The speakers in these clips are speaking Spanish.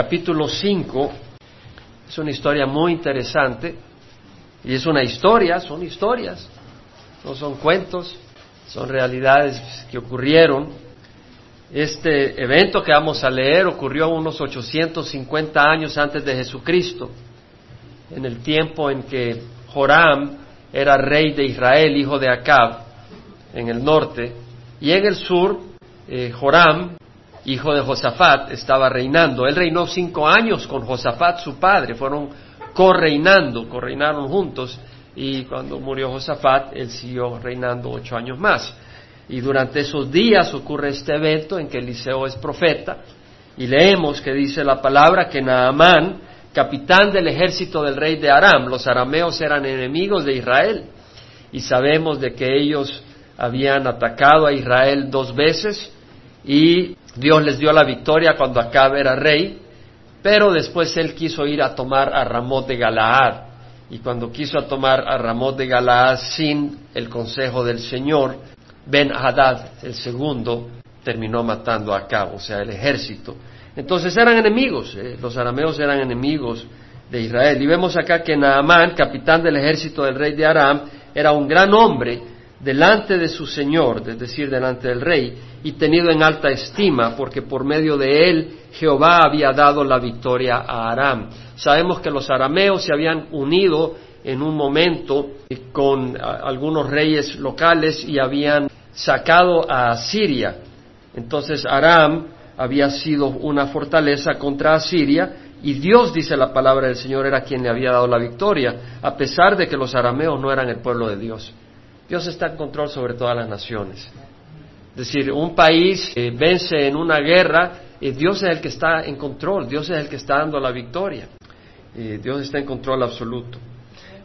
capítulo 5. Es una historia muy interesante y es una historia, son historias, no son cuentos, son realidades que ocurrieron. Este evento que vamos a leer ocurrió unos 850 años antes de Jesucristo, en el tiempo en que Joram era rey de Israel, hijo de Acab, en el norte, y en el sur, eh, Joram, hijo de Josafat, estaba reinando. Él reinó cinco años con Josafat, su padre, fueron correinando, correinaron juntos, y cuando murió Josafat, él siguió reinando ocho años más. Y durante esos días ocurre este evento en que Eliseo es profeta, y leemos que dice la palabra que Naamán, capitán del ejército del rey de Aram, los arameos eran enemigos de Israel, y sabemos de que ellos habían atacado a Israel dos veces, y Dios les dio la victoria cuando Acab era rey, pero después él quiso ir a tomar a Ramot de Galaad. Y cuando quiso tomar a Ramot de Galaad sin el consejo del Señor, Ben Hadad, el segundo, terminó matando a Acab, o sea, el ejército. Entonces eran enemigos, eh, los arameos eran enemigos de Israel. Y vemos acá que Naamán, capitán del ejército del rey de Aram, era un gran hombre delante de su Señor, es decir, delante del rey, y tenido en alta estima, porque por medio de él Jehová había dado la victoria a Aram. Sabemos que los arameos se habían unido en un momento con algunos reyes locales y habían sacado a Siria. Entonces Aram había sido una fortaleza contra Asiria y Dios, dice la palabra del Señor, era quien le había dado la victoria, a pesar de que los arameos no eran el pueblo de Dios. Dios está en control sobre todas las naciones. Es decir, un país vence en una guerra, y Dios es el que está en control, Dios es el que está dando la victoria. Dios está en control absoluto.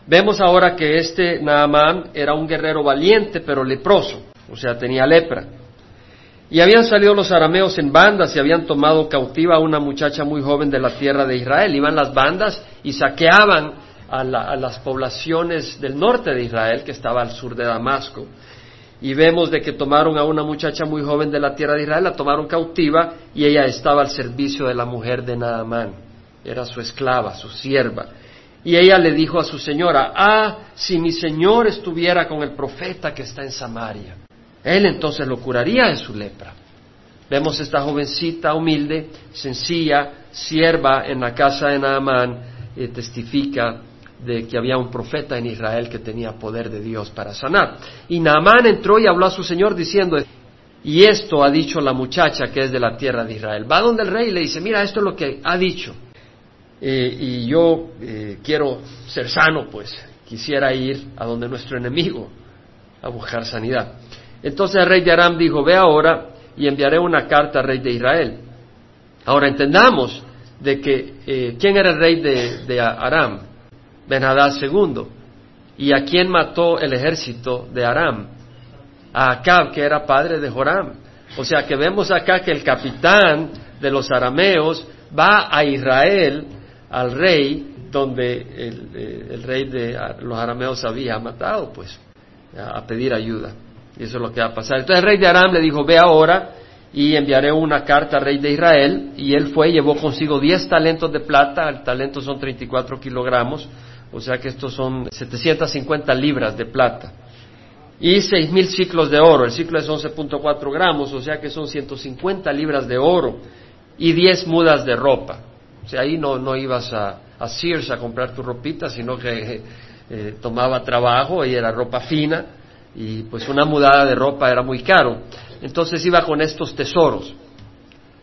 Vemos ahora que este Naamán era un guerrero valiente pero leproso, o sea, tenía lepra. Y habían salido los arameos en bandas y habían tomado cautiva a una muchacha muy joven de la tierra de Israel. Iban las bandas y saqueaban a, las poblaciones del norte de Israel, que estaba al sur de Damasco. Y vemos de que tomaron a una muchacha muy joven de la tierra de Israel, la tomaron cautiva y ella estaba al servicio de la mujer de Naamán. Era su esclava, su sierva. Y ella le dijo a su señora, ah, si mi señor estuviera con el profeta que está en Samaria, él entonces lo curaría de su lepra. Vemos esta jovencita humilde, sencilla, sierva en la casa de Naamán, y testifica de que había un profeta en Israel que tenía poder de Dios para sanar. Y Naamán entró y habló a su señor diciendo, y esto ha dicho la muchacha que es de la tierra de Israel. Va donde el rey y le dice, mira, esto es lo que ha dicho. Y yo eh, quiero ser sano, pues quisiera ir a donde nuestro enemigo a buscar sanidad. Entonces el rey de Aram dijo, ve ahora y enviaré una carta al rey de Israel. Ahora entendamos de que, eh, ¿quién era el rey de, de Aram? Benhadad II. ¿Y a quién mató el ejército de Aram? A Acab, que era padre de Joram. O sea que vemos acá que el capitán de los arameos va a Israel, al rey, donde el, eh, el rey de los arameos había matado, pues, a pedir ayuda. Y eso es lo que va a pasar. Entonces el rey de Aram le dijo, ve ahora y enviaré una carta al rey de Israel. Y él fue, llevó consigo diez talentos de plata, el talento son 34 kilogramos, o sea que estos son 750 libras de plata. Y seis mil ciclos de oro, el ciclo es 11.4 gramos, o sea que son 150 libras de oro. Y diez mudas de ropa. O sea, ahí no, no ibas a, a Sears a comprar tu ropita, sino que eh, tomaba trabajo y era ropa fina y pues una mudada de ropa era muy caro. Entonces iba con estos tesoros,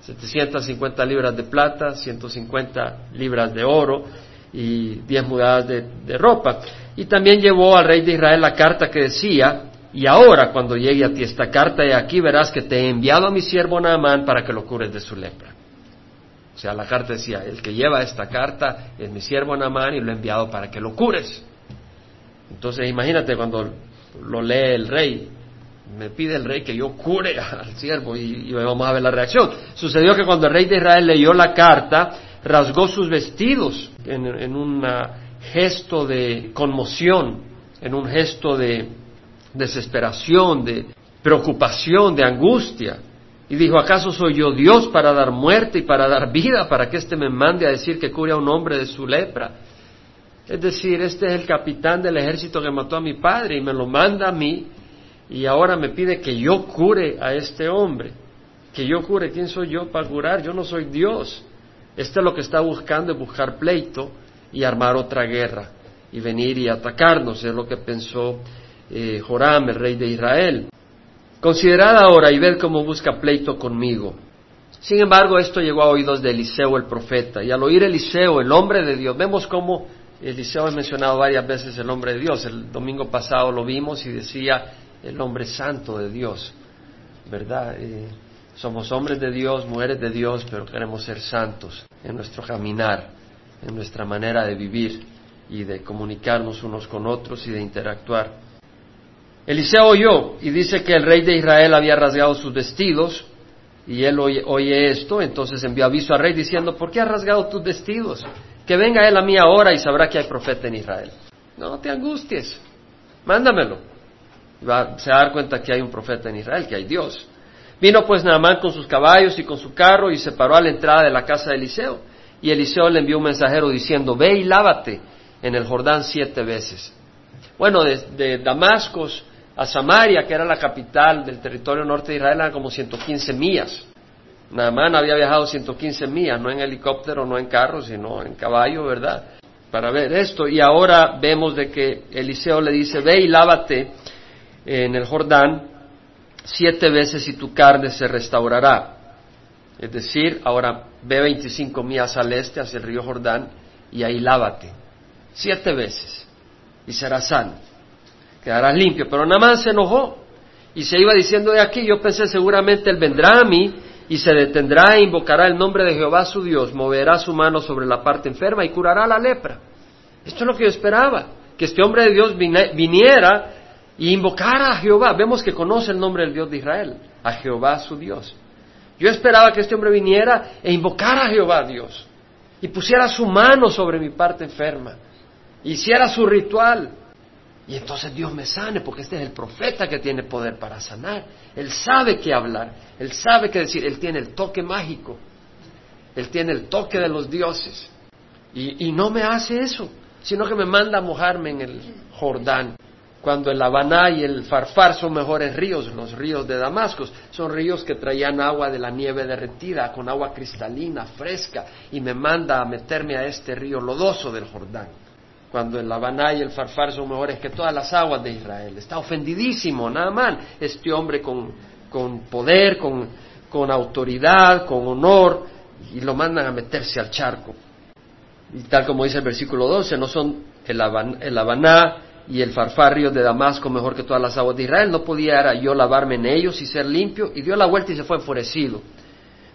750 libras de plata, 150 libras de oro y 10 mudadas de, ropa. Y también llevó al rey de Israel la carta que decía, y ahora cuando llegue a ti esta carta, y aquí verás que te he enviado a mi siervo Naamán para que lo cures de su lepra. O sea, la carta decía, el que lleva esta carta es mi siervo Naamán y lo he enviado para que lo cures. Entonces imagínate cuando lo lee el rey. Me pide el rey que yo cure al siervo y, vamos a ver la reacción. Sucedió que cuando el rey de Israel leyó la carta, rasgó sus vestidos en, un gesto de conmoción, en un gesto de desesperación, de preocupación, de angustia. Y dijo, ¿acaso soy yo Dios para dar muerte y para dar vida, para que éste me mande a decir que cure a un hombre de su lepra? Es decir, este es el capitán del ejército que mató a mi padre y me lo manda a mí y ahora me pide que yo cure a este hombre. Que yo cure, ¿quién soy yo para curar? Yo no soy Dios. Este es lo que está buscando, buscar pleito y armar otra guerra y venir y atacarnos, es lo que pensó eh, Joram, el rey de Israel. Considerad ahora y ved cómo busca pleito conmigo. Sin embargo, esto llegó a oídos de Eliseo el profeta, y al oír Eliseo, el hombre de Dios, vemos cómo Eliseo ha mencionado varias veces el hombre de Dios. El domingo pasado lo vimos y decía el hombre santo de Dios, ¿verdad? Eh, somos hombres de Dios, mujeres de Dios, pero queremos ser santos en nuestro caminar, en nuestra manera de vivir y de comunicarnos unos con otros y de interactuar. Eliseo oyó y dice que el rey de Israel había rasgado sus vestidos y él oye, esto, entonces envió aviso al rey diciendo, ¿por qué has rasgado tus vestidos? Que venga él a mí ahora y sabrá que hay profeta en Israel. No te angusties, mándamelo. Va, se va a dar cuenta que hay un profeta en Israel, que hay Dios. Vino pues Naamán con sus caballos y con su carro y se paró a la entrada de la casa de Eliseo. Y Eliseo le envió un mensajero diciendo, ve y lávate en el Jordán siete veces. Bueno, de, Damasco a Samaria, que era la capital del territorio norte de Israel, eran como 115 millas. Naamán había viajado 115 millas, no en helicóptero, no en carro, sino en caballo, ¿verdad? Para ver esto. Y ahora vemos de que Eliseo le dice, ve y lávate en el Jordán siete veces y tu carne se restaurará. Es decir, ahora ve 25 millas al este hacia el río Jordán y ahí lávate siete veces y serás sano. Quedarás limpio. Pero Namán se enojó y se iba diciendo de aquí, yo pensé seguramente él vendrá a mí y se detendrá e invocará el nombre de Jehová su Dios, moverá su mano sobre la parte enferma y curará la lepra. Esto es lo que yo esperaba, que este hombre de Dios viniera y invocara a Jehová. Vemos que conoce el nombre del Dios de Israel, a Jehová su Dios. Yo esperaba que este hombre viniera e invocara a Jehová Dios y pusiera su mano sobre mi parte enferma hiciera su ritual. Y entonces Dios me sane, porque este es el profeta que tiene poder para sanar. Él sabe qué hablar, él sabe qué decir, él tiene el toque mágico, él tiene el toque de los dioses. Y, no me hace eso, sino que me manda a mojarme en el Jordán. Cuando el Habaná y el Farfar son mejores ríos, los ríos de Damasco, son ríos que traían agua de la nieve derretida, con agua cristalina, fresca, y me manda a meterme a este río lodoso del Jordán cuando el Habaná y el Farfar son mejores que todas las aguas de Israel. Está ofendidísimo, nada más, este hombre con, con poder, con, con, autoridad, con honor, y lo mandan a meterse al charco. Y tal como dice el versículo 12, no son el, Habaná y el Farfar ríos de Damasco mejor que todas las aguas de Israel, no podía yo lavarme en ellos y ser limpio, y dio la vuelta y se fue enfurecido.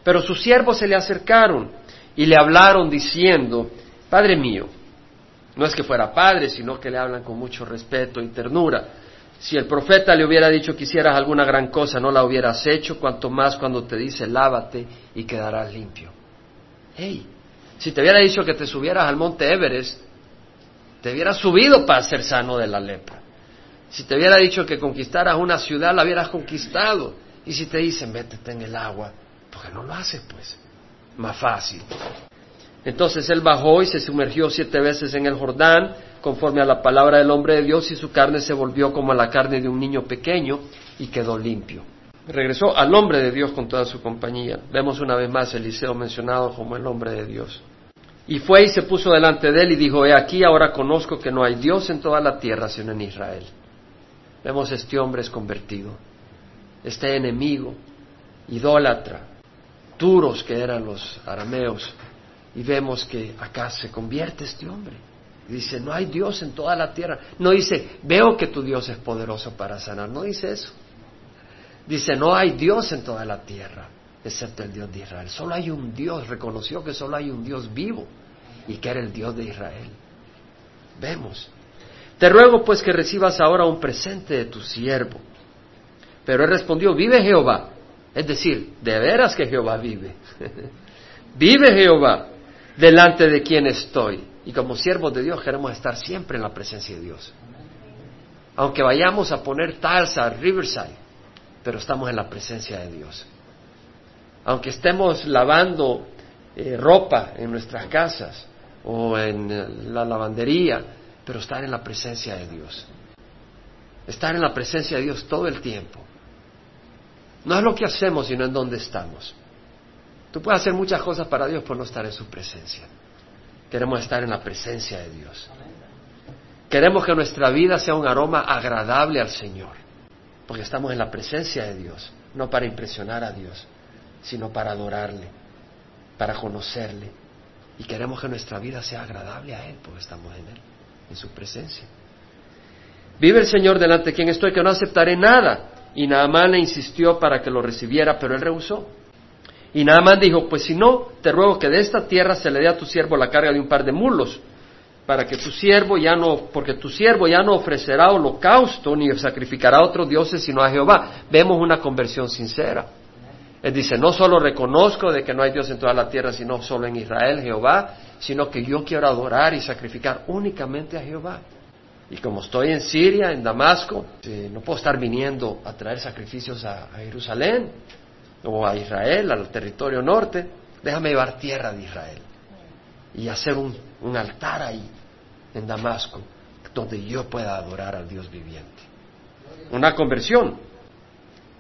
Pero sus siervos se le acercaron y le hablaron diciendo, Padre mío, no es que fuera padre, sino que le hablan con mucho respeto y ternura. Si el profeta le hubiera dicho que hicieras alguna gran cosa, no la hubieras hecho, cuanto más cuando te dice lávate y quedarás limpio. Hey, si te hubiera dicho que te subieras al monte Everest, te hubieras subido para ser sano de la lepra. Si te hubiera dicho que conquistaras una ciudad, la hubieras conquistado. Y si te dicen, métete en el agua, porque no lo haces, pues. Más fácil. Entonces él bajó y se sumergió siete veces en el Jordán, conforme a la palabra del hombre de Dios, y su carne se volvió como la carne de un niño pequeño y quedó limpio. Regresó al hombre de Dios con toda su compañía. Vemos una vez más Eliseo mencionado como el hombre de Dios. Y fue y se puso delante de él y dijo, he aquí, ahora conozco que no hay Dios en toda la tierra sino en Israel. Vemos este hombre es convertido, este enemigo, idólatra, duros que eran los arameos, y vemos que acá se convierte este hombre. Dice, no hay Dios en toda la tierra. No dice, veo que tu Dios es poderoso para sanar. No dice eso. Dice, no hay Dios en toda la tierra, excepto el Dios de Israel. Solo hay un Dios. Reconoció que solo hay un Dios vivo y que era el Dios de Israel. Vemos. Te ruego pues que recibas ahora un presente de tu siervo. Pero él respondió, vive Jehová. Es decir, de veras que Jehová vive. vive Jehová delante de quien estoy. Y como siervos de Dios queremos estar siempre en la presencia de Dios. Aunque vayamos a poner talsa Riverside, pero estamos en la presencia de Dios. Aunque estemos lavando eh, ropa en nuestras casas o en eh, la lavandería, pero estar en la presencia de Dios. Estar en la presencia de Dios todo el tiempo. No es lo que hacemos, sino en dónde estamos. Tú puedes hacer muchas cosas para Dios por no estar en su presencia. Queremos estar en la presencia de Dios. Queremos que nuestra vida sea un aroma agradable al Señor, porque estamos en la presencia de Dios, no para impresionar a Dios, sino para adorarle, para conocerle. Y queremos que nuestra vida sea agradable a Él, porque estamos en Él, en su presencia. Vive el Señor delante de quien estoy, que no aceptaré nada. Y Naamán le insistió para que lo recibiera, pero él rehusó. Y Naamán dijo, pues si no, te ruego que de esta tierra se le dé a tu siervo la carga de un par de mulos, para que tu siervo ya no, porque tu siervo ya no ofrecerá holocausto ni sacrificará a otros dioses sino a Jehová. Vemos una conversión sincera. Él dice, no solo reconozco de que no hay Dios en toda la tierra, sino solo en Israel, Jehová, sino que yo quiero adorar y sacrificar únicamente a Jehová. Y como estoy en Siria, en Damasco, eh, no puedo estar viniendo a traer sacrificios a Jerusalén o a Israel, al territorio norte, déjame llevar tierra de Israel y hacer un, un altar ahí, en Damasco, donde yo pueda adorar al Dios viviente. Una conversión.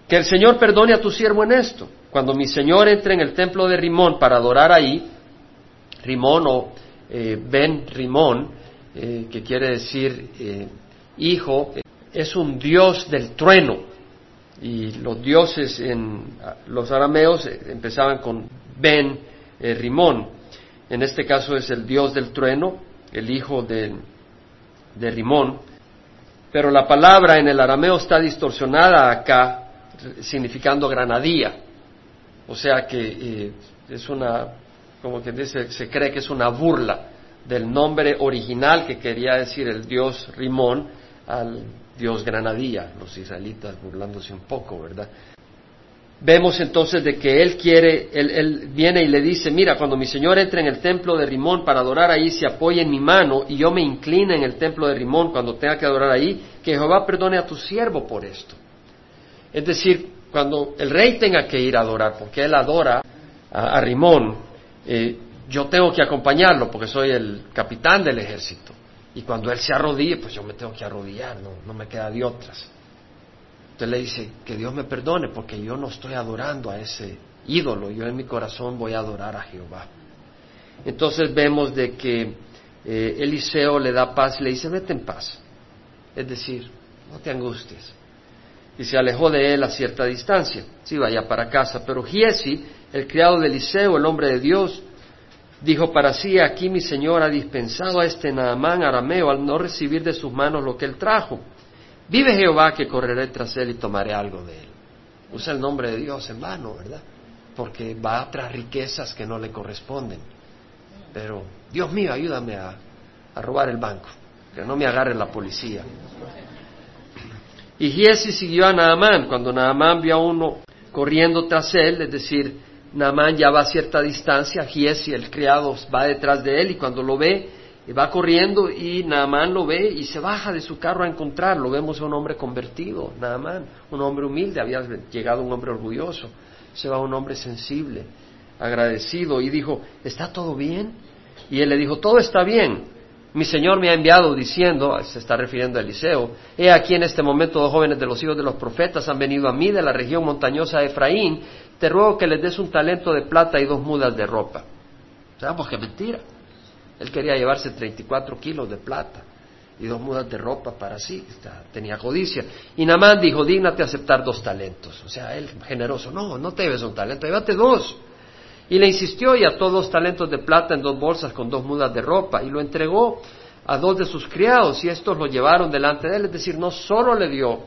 Que el Señor perdone a tu siervo en esto. Cuando mi Señor entre en el templo de Rimón para adorar ahí, Rimón o eh, Ben Rimón, eh, que quiere decir eh, hijo, es un dios del trueno y los dioses en los arameos empezaban con Ben Rimón. En este caso es el dios del trueno, el hijo de, de Rimón. Pero la palabra en el arameo está distorsionada acá, significando granadía. O sea que eh, es una, como que dice, se cree que es una burla del nombre original que quería decir el dios Rimón al Dios granadía, los israelitas burlándose un poco, ¿verdad? Vemos entonces de que él quiere, él, viene y le dice, mira, cuando mi Señor entre en el templo de Rimón para adorar ahí, se apoye en mi mano y yo me incline en el templo de Rimón cuando tenga que adorar ahí, que Jehová perdone a tu siervo por esto. Es decir, cuando el rey tenga que ir a adorar, porque él adora a, Rimón, eh, yo tengo que acompañarlo porque soy el capitán del ejército. Y cuando él se arrodille, pues yo me tengo que arrodillar, no, no me queda de otras. Entonces le dice, que Dios me perdone porque yo no estoy adorando a ese ídolo, yo en mi corazón voy a adorar a Jehová. Entonces vemos de que eh, Eliseo le da paz y le dice, vete en paz. Es decir, no te angusties. Y se alejó de él a cierta distancia. Sí, vaya para casa. Pero Giesi, el criado de Eliseo, el hombre de Dios, dijo para sí, aquí mi Señor ha dispensado a este Naamán arameo al no recibir de sus manos lo que él trajo. Vive Jehová que correré tras él y tomaré algo de él. Usa el nombre de Dios en vano, ¿verdad? Porque va tras riquezas que no le corresponden. Pero, Dios mío, ayúdame a, a robar el banco, que no me agarre la policía. Y Giesi siguió a Naamán. Cuando Naamán vio a uno corriendo tras él, es decir, Naamán ya va a cierta distancia, Giesi, el criado, va detrás de él y cuando lo ve, va corriendo y Naamán lo ve y se baja de su carro a encontrarlo. Vemos a un hombre convertido, Naamán, un hombre humilde, había llegado un hombre orgulloso, se va un hombre sensible, agradecido y dijo, ¿está todo bien? Y él le dijo, todo está bien. Mi Señor me ha enviado diciendo, se está refiriendo a Eliseo, he aquí en este momento dos jóvenes de los hijos de los profetas han venido a mí de la región montañosa de Efraín te ruego que les des un talento de plata y dos mudas de ropa. Sabemos que mentira. Él quería llevarse 34 kilos de plata y dos mudas de ropa para sí, tenía codicia. Y Namán dijo, dígnate aceptar dos talentos. O sea, él generoso, no, no te lleves un talento, llévate dos. Y le insistió y ató dos talentos de plata en dos bolsas con dos mudas de ropa y lo entregó a dos de sus criados y estos lo llevaron delante de él. Es decir, no solo le dio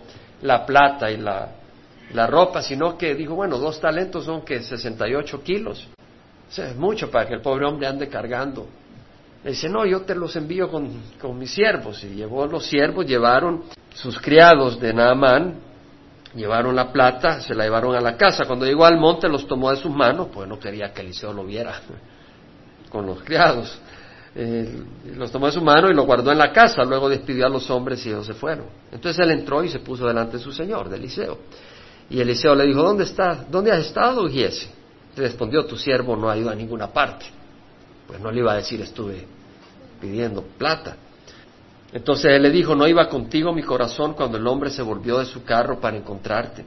la plata y la, la ropa, sino que dijo, bueno, dos talentos son que 68 kilos. O sea, es mucho para que el pobre hombre ande cargando. Le dice, no, yo te los envío con, con mis siervos. Y llevó los siervos, llevaron sus criados de Naamán, llevaron la plata, se la llevaron a la casa. Cuando llegó al monte los tomó de sus manos, pues no quería que Eliseo lo viera con los criados. Eh, los tomó de su mano y lo guardó en la casa. Luego despidió a los hombres y ellos se fueron. Entonces él entró y se puso delante de su señor, de Eliseo. Y Eliseo le dijo, ¿dónde estás? ¿Dónde has estado, Giese? respondió, tu siervo no ha ido a ninguna parte. Pues no le iba a decir, estuve pidiendo plata. Entonces él le dijo, ¿no iba contigo mi corazón cuando el hombre se volvió de su carro para encontrarte?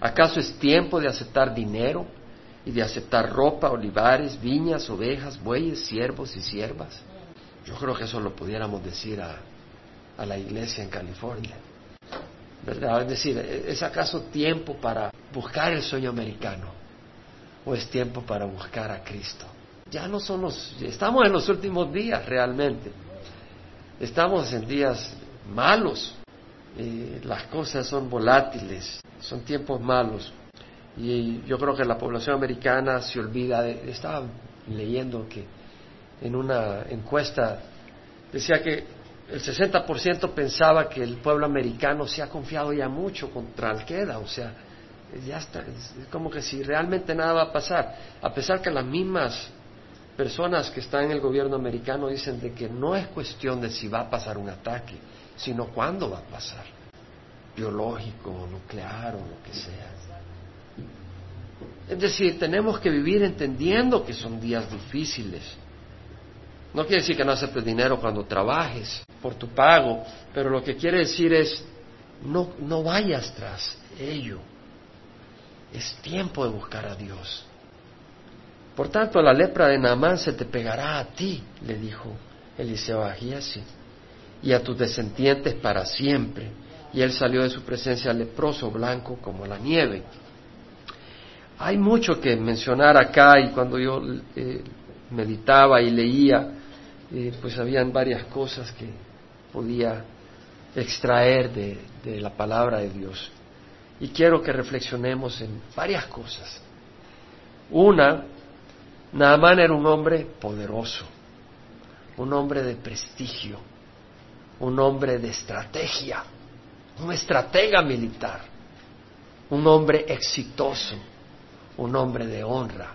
¿Acaso es tiempo de aceptar dinero y de aceptar ropa, olivares, viñas, ovejas, bueyes, siervos y siervas? Yo creo que eso lo pudiéramos decir a, la iglesia en California. ¿Verdad? Es decir, ¿es acaso tiempo para buscar el sueño americano? ¿O es tiempo para buscar a Cristo? Ya no somos, estamos en los últimos días realmente. Estamos en días malos. las cosas son volátiles, son tiempos malos. Y yo creo que la población americana se olvida de, estaba leyendo que en una encuesta decía que el 60% pensaba que el pueblo americano se ha confiado ya mucho contra Al-Qaeda, o sea, ya está, es como que si realmente nada va a pasar, a pesar que las mismas personas que están en el gobierno americano dicen de que no es cuestión de si va a pasar un ataque, sino cuándo va a pasar, biológico, nuclear o lo que sea. Es decir, tenemos que vivir entendiendo que son días difíciles. No quiere decir que no aceptes dinero cuando trabajes por tu pago, pero lo que quiere decir es, no, no vayas tras ello. Es tiempo de buscar a Dios. Por tanto, la lepra de Naamán se te pegará a ti, le dijo Eliseo a y a tus descendientes para siempre. Y él salió de su presencia leproso, blanco como la nieve. Hay mucho que mencionar acá y cuando yo eh, meditaba y leía, eh, pues habían varias cosas que podía extraer de, de la palabra de Dios. Y quiero que reflexionemos en varias cosas. Una, Naamán era un hombre poderoso, un hombre de prestigio, un hombre de estrategia, un estratega militar, un hombre exitoso, un hombre de honra,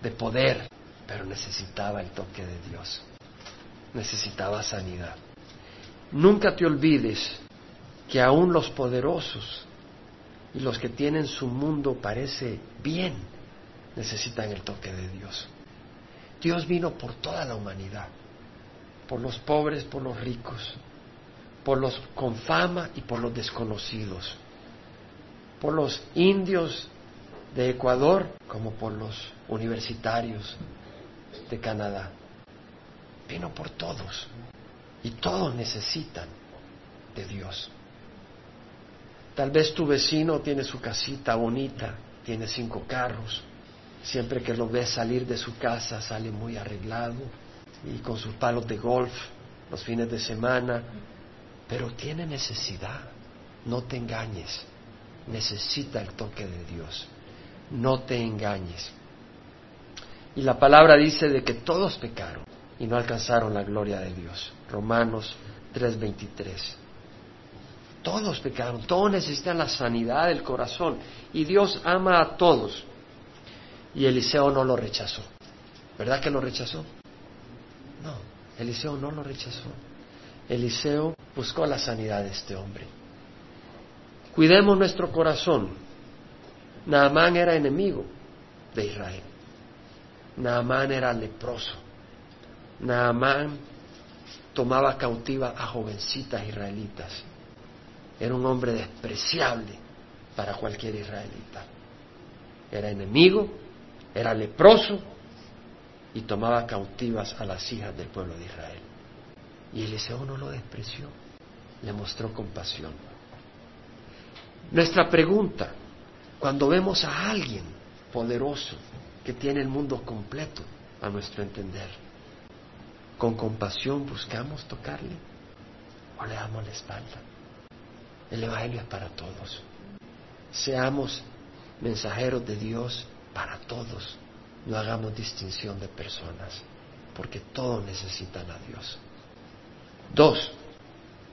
de poder, pero necesitaba el toque de Dios, necesitaba sanidad. Nunca te olvides que aún los poderosos y los que tienen su mundo parece bien necesitan el toque de Dios. Dios vino por toda la humanidad, por los pobres, por los ricos, por los con fama y por los desconocidos, por los indios de Ecuador como por los universitarios de Canadá. Vino por todos y todos necesitan de Dios. Tal vez tu vecino tiene su casita bonita, tiene cinco carros, Siempre que lo ves salir de su casa sale muy arreglado y con sus palos de golf los fines de semana, pero tiene necesidad. No te engañes. Necesita el toque de Dios. No te engañes. Y la palabra dice de que todos pecaron y no alcanzaron la gloria de Dios. Romanos 3:23. Todos pecaron, todos necesitan la sanidad del corazón y Dios ama a todos. Y Eliseo no lo rechazó. ¿Verdad que lo rechazó? No, Eliseo no lo rechazó. Eliseo buscó la sanidad de este hombre. Cuidemos nuestro corazón. Naamán era enemigo de Israel. Naamán era leproso. Naamán tomaba cautiva a jovencitas israelitas. Era un hombre despreciable para cualquier israelita. Era enemigo era leproso y tomaba cautivas a las hijas del pueblo de Israel. Y Eliseo no lo despreció, le mostró compasión. Nuestra pregunta, cuando vemos a alguien poderoso que tiene el mundo completo a nuestro entender, ¿con compasión buscamos tocarle o le damos la espalda? El Evangelio es para todos. Seamos mensajeros de Dios para todos. No hagamos distinción de personas, porque todos necesitan a Dios. Dos,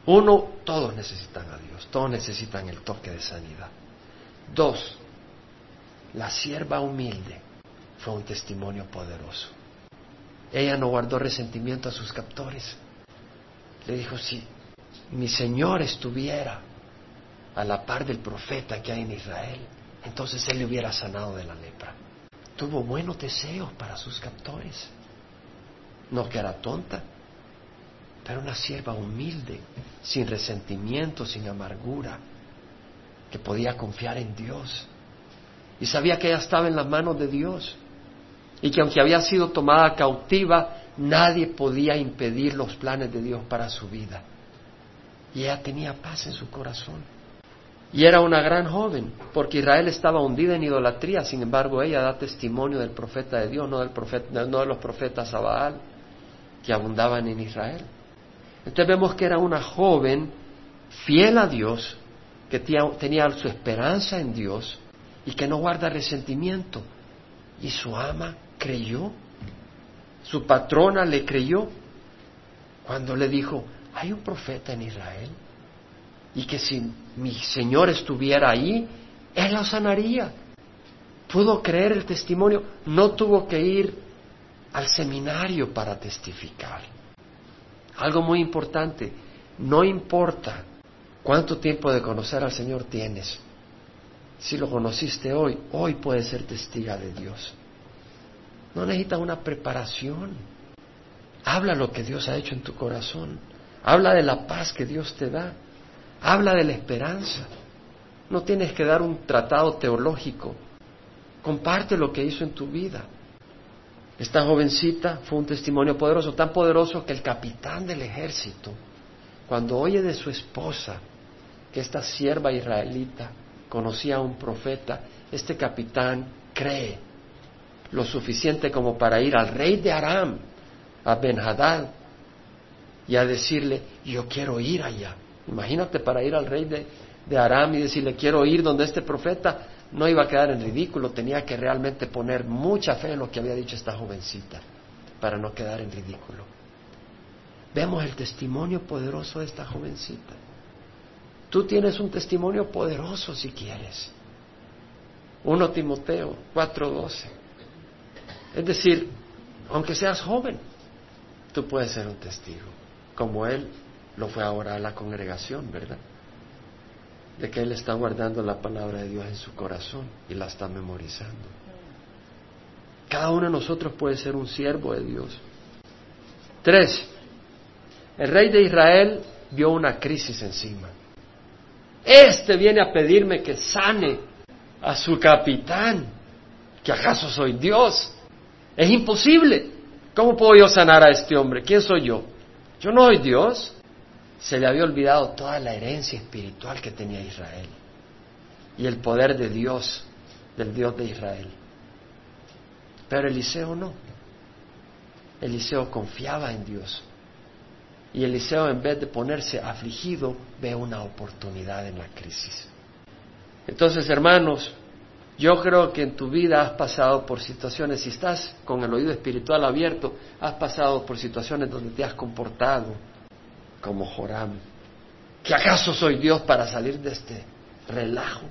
uno, todos necesitan a Dios, todos necesitan el toque de sanidad. Dos, la sierva humilde fue un testimonio poderoso. Ella no guardó resentimiento a sus captores. Le dijo, si mi Señor estuviera a la par del profeta que hay en Israel, entonces él le hubiera sanado de la lepra. tuvo buenos deseos para sus captores. No que era tonta, pero una sierva humilde, sin resentimiento, sin amargura, que podía confiar en Dios. Y sabía que ella estaba en las manos de Dios. Y que aunque había sido tomada cautiva, nadie podía impedir los planes de Dios para su vida. Y ella tenía paz en su corazón. Y era una gran joven, porque Israel estaba hundida en idolatría, sin embargo ella da testimonio del profeta de Dios, no, del profeta, no de los profetas a Baal, que abundaban en Israel. Entonces vemos que era una joven fiel a Dios, que tenía su esperanza en Dios y que no guarda resentimiento. Y su ama creyó, su patrona le creyó cuando le dijo, hay un profeta en Israel y que si mi Señor estuviera ahí, Él lo sanaría. Pudo creer el testimonio, no tuvo que ir al seminario para testificar. Algo muy importante, no importa cuánto tiempo de conocer al Señor tienes, si lo conociste hoy, hoy puedes ser testiga de Dios. No necesitas una preparación. Habla lo que Dios ha hecho en tu corazón. Habla de la paz que Dios te da. Habla de la esperanza. No tienes que dar un tratado teológico. Comparte lo que hizo en tu vida. Esta jovencita fue un testimonio poderoso, tan poderoso que el capitán del ejército, cuando oye de su esposa, que esta sierva israelita conocía a un profeta, este capitán cree lo suficiente como para ir al rey de Aram, a Ben-Hadad, y a decirle, yo quiero ir allá. Imagínate para ir al rey de, Aram y decirle, quiero ir donde este profeta, no iba a quedar en ridículo, tenía que realmente poner mucha fe en lo que había dicho esta jovencita para no quedar en ridículo. Vemos el testimonio poderoso de esta jovencita. Tú tienes un testimonio poderoso si quieres. 1 Timoteo 4:12. Es decir, aunque seas joven, tú puedes ser un testigo, como él lo fue ahora a la congregación, ¿verdad? de que Él está guardando la palabra de Dios en su corazón y la está memorizando. Cada uno de nosotros puede ser un siervo de Dios. Tres, el rey de Israel vio una crisis encima. Este viene a pedirme que sane a su capitán. ¿Que acaso soy Dios? Es imposible. ¿Cómo puedo yo sanar a este hombre? ¿Quién soy yo? Yo no soy Dios se le había olvidado toda la herencia espiritual que tenía Israel y el poder de Dios, del Dios de Israel. Pero Eliseo no. Eliseo confiaba en Dios. Y Eliseo en vez de ponerse afligido, ve una oportunidad en la crisis. Entonces, hermanos, yo creo que en tu vida has pasado por situaciones, si estás con el oído espiritual abierto, has pasado por situaciones donde te has comportado como Joram. ¿Que acaso soy Dios para salir de este relajo?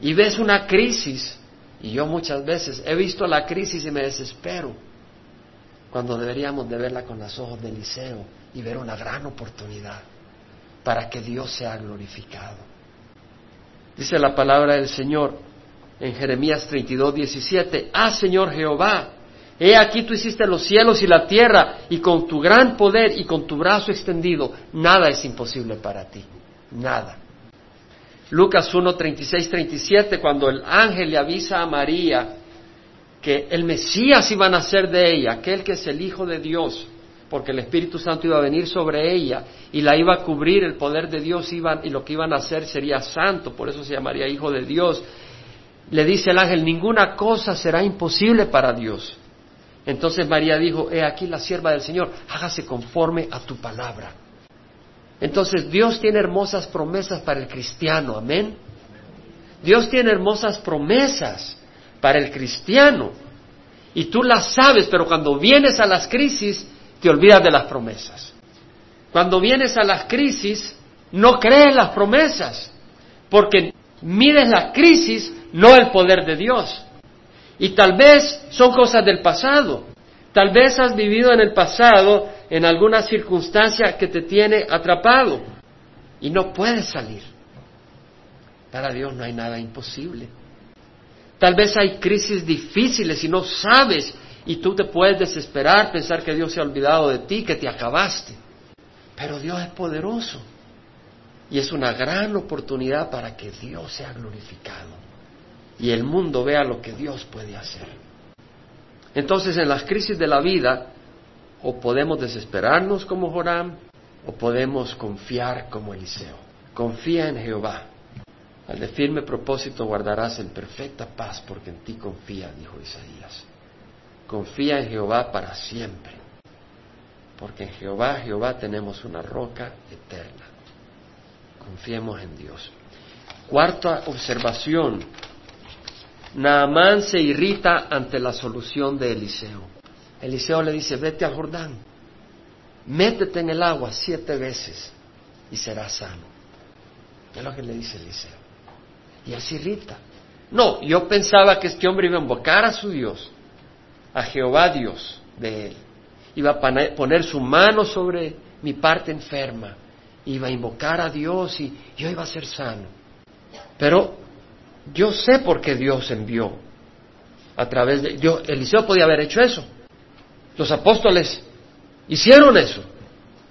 Y ves una crisis, y yo muchas veces he visto la crisis y me desespero, cuando deberíamos de verla con los ojos de Eliseo y ver una gran oportunidad para que Dios sea glorificado. Dice la palabra del Señor en Jeremías 32, 17, Ah Señor Jehová, He aquí tú hiciste los cielos y la tierra, y con tu gran poder y con tu brazo extendido, nada es imposible para ti. Nada. Lucas 1, 36, 37, cuando el ángel le avisa a María que el Mesías iba a nacer de ella, aquel que es el Hijo de Dios, porque el Espíritu Santo iba a venir sobre ella y la iba a cubrir, el poder de Dios iba, y lo que iban a hacer sería santo, por eso se llamaría Hijo de Dios. Le dice el ángel, ninguna cosa será imposible para Dios. Entonces María dijo, he aquí la sierva del Señor, hágase conforme a tu palabra. Entonces Dios tiene hermosas promesas para el cristiano, amén. Dios tiene hermosas promesas para el cristiano. Y tú las sabes, pero cuando vienes a las crisis, te olvidas de las promesas. Cuando vienes a las crisis, no crees las promesas, porque mides la crisis, no el poder de Dios. Y tal vez son cosas del pasado. Tal vez has vivido en el pasado en alguna circunstancia que te tiene atrapado y no puedes salir. Para Dios no hay nada imposible. Tal vez hay crisis difíciles y no sabes y tú te puedes desesperar, pensar que Dios se ha olvidado de ti, que te acabaste. Pero Dios es poderoso y es una gran oportunidad para que Dios sea glorificado y el mundo vea lo que Dios puede hacer. Entonces en las crisis de la vida o podemos desesperarnos como Joram o podemos confiar como Eliseo. Confía en Jehová. Al de firme propósito guardarás en perfecta paz porque en ti confía, dijo Isaías. Confía en Jehová para siempre, porque en Jehová, Jehová tenemos una roca eterna. Confiemos en Dios. Cuarta observación. Naamán se irrita ante la solución de Eliseo. Eliseo le dice, vete al Jordán, métete en el agua siete veces y serás sano. Es lo que le dice Eliseo. Y él se irrita. No, yo pensaba que este hombre iba a invocar a su Dios a Jehová Dios de él. Iba a poner su mano sobre mi parte enferma. Iba a invocar a Dios y yo iba a ser sano. Pero yo sé por qué Dios envió a través de. Eliseo podía haber hecho eso. Los apóstoles hicieron eso.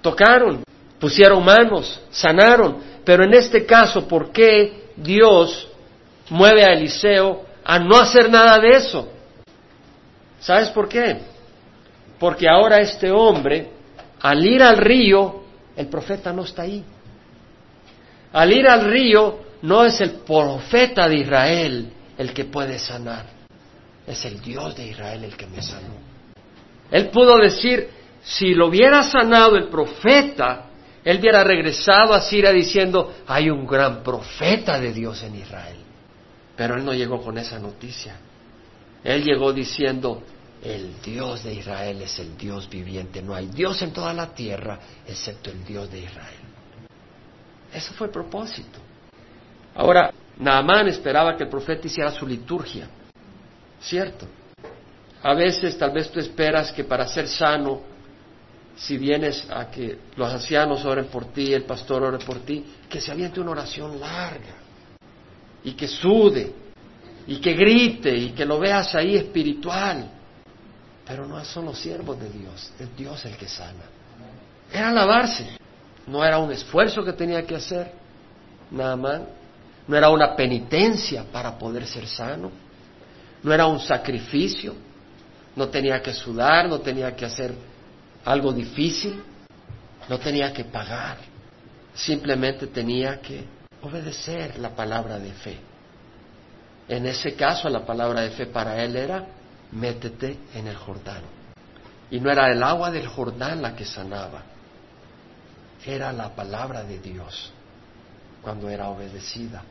Tocaron, pusieron manos, sanaron. Pero en este caso, ¿por qué Dios mueve a Eliseo a no hacer nada de eso? ¿Sabes por qué? Porque ahora este hombre, al ir al río, el profeta no está ahí. Al ir al río, no es el profeta de Israel el que puede sanar, es el Dios de Israel el que me sanó. Él pudo decir, si lo hubiera sanado el profeta, él hubiera regresado a Siria diciendo, hay un gran profeta de Dios en Israel. Pero él no llegó con esa noticia. Él llegó diciendo, el Dios de Israel es el Dios viviente. No hay Dios en toda la tierra excepto el Dios de Israel. Eso fue el propósito. Ahora, Naamán esperaba que el profeta hiciera su liturgia. ¿Cierto? A veces tal vez tú esperas que para ser sano, si vienes a que los ancianos oren por ti, el pastor ore por ti, que se aviente una oración larga y que sude y que grite y que lo veas ahí espiritual. Pero no son los siervos de Dios, es Dios el que sana. Era lavarse, no era un esfuerzo que tenía que hacer, nada más. No era una penitencia para poder ser sano, no era un sacrificio, no tenía que sudar, no tenía que hacer algo difícil, no tenía que pagar, simplemente tenía que obedecer la palabra de fe. En ese caso, la palabra de fe para él era métete en el Jordán. Y no era el agua del Jordán la que sanaba, era la palabra de Dios cuando era obedecida.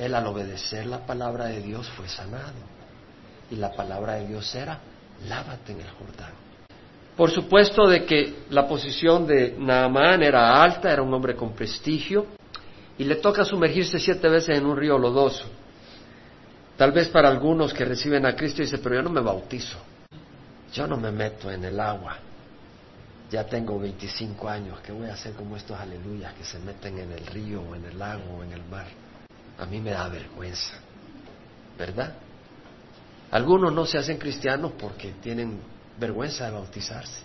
Él al obedecer la palabra de Dios fue sanado. Y la palabra de Dios era, lávate en el Jordán. Por supuesto de que la posición de Naamán era alta, era un hombre con prestigio, y le toca sumergirse siete veces en un río lodoso. Tal vez para algunos que reciben a Cristo dice, pero yo no me bautizo, yo no me meto en el agua, ya tengo 25 años, ¿qué voy a hacer como estos aleluyas que se meten en el río o en el lago o en el mar? A mí me da vergüenza, ¿verdad? Algunos no se hacen cristianos porque tienen vergüenza de bautizarse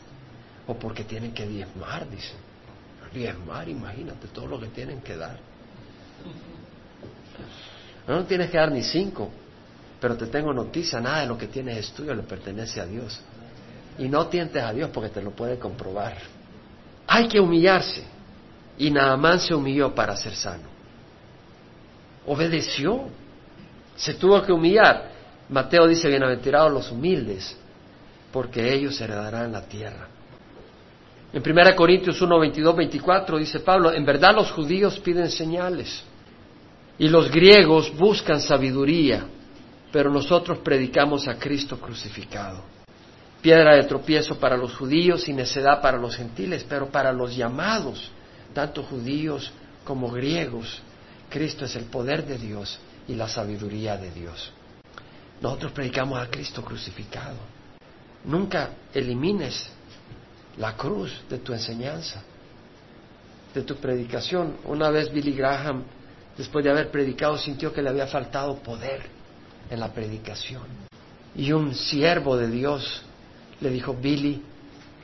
o porque tienen que diezmar, dicen. Diezmar, imagínate todo lo que tienen que dar. No, tienes que dar ni cinco, pero te tengo noticia, nada de lo que tienes es tuyo, le pertenece a Dios. Y no tientes a Dios porque te lo puede comprobar. Hay que humillarse. Y Naamán se humilló para ser sano. Obedeció. Se tuvo que humillar. Mateo dice, bienaventurados los humildes, porque ellos heredarán la tierra. En 1 Corintios 1, 22, 24 dice Pablo, en verdad los judíos piden señales y los griegos buscan sabiduría, pero nosotros predicamos a Cristo crucificado. Piedra de tropiezo para los judíos y necedad para los gentiles, pero para los llamados, tanto judíos como griegos, Cristo es el poder de Dios y la sabiduría de Dios. Nosotros predicamos a Cristo crucificado. Nunca elimines la cruz de tu enseñanza, de tu predicación. Una vez Billy Graham, después de haber predicado, sintió que le había faltado poder en la predicación. Y un siervo de Dios le dijo, Billy,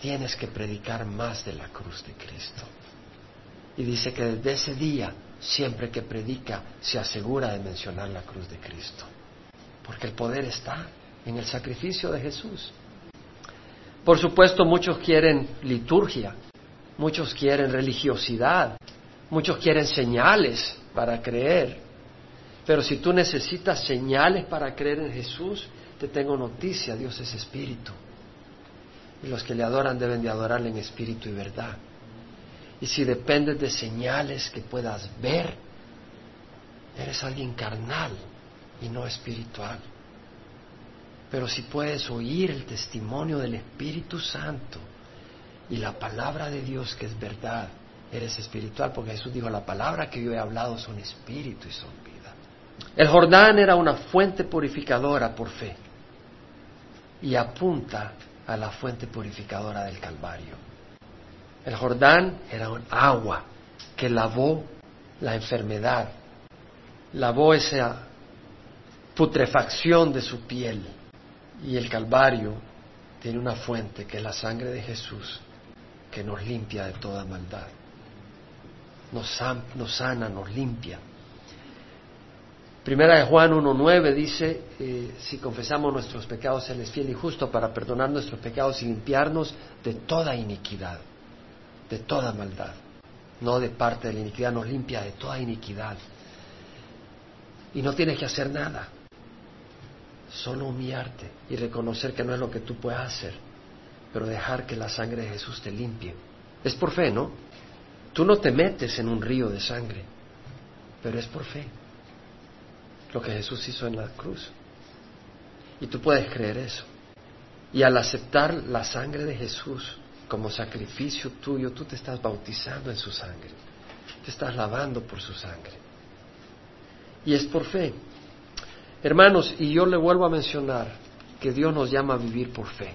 tienes que predicar más de la cruz de Cristo. Y dice que desde ese día, siempre que predica, se asegura de mencionar la cruz de Cristo. Porque el poder está en el sacrificio de Jesús. Por supuesto, muchos quieren liturgia, muchos quieren religiosidad, muchos quieren señales para creer. Pero si tú necesitas señales para creer en Jesús, te tengo noticia, Dios es espíritu. Y los que le adoran deben de adorarle en espíritu y verdad. Y si dependes de señales que puedas ver, eres alguien carnal y no espiritual. Pero si puedes oír el testimonio del Espíritu Santo y la palabra de Dios que es verdad, eres espiritual, porque Jesús dijo, la palabra que yo he hablado son espíritu y son vida. El Jordán era una fuente purificadora por fe y apunta a la fuente purificadora del Calvario. El Jordán era un agua que lavó la enfermedad, lavó esa putrefacción de su piel y el Calvario tiene una fuente que es la sangre de Jesús que nos limpia de toda maldad. Nos, sana, nos limpia. Primera de Juan 1.9 dice, eh, si confesamos nuestros pecados, Él es fiel y justo para perdonar nuestros pecados y limpiarnos de toda iniquidad, de toda maldad. No de parte de la iniquidad, nos limpia de toda iniquidad. Y no tienes que hacer nada solo humillarte y reconocer que no es lo que tú puedes hacer, pero dejar que la sangre de Jesús te limpie. Es por fe, ¿no? Tú no te metes en un río de sangre, pero es por fe. Lo que Jesús hizo en la cruz. Y tú puedes creer eso. Y al aceptar la sangre de Jesús como sacrificio tuyo, tú te estás bautizando en su sangre. Te estás lavando por su sangre. Y es por fe. Hermanos, y yo le vuelvo a mencionar que Dios nos llama a vivir por fe.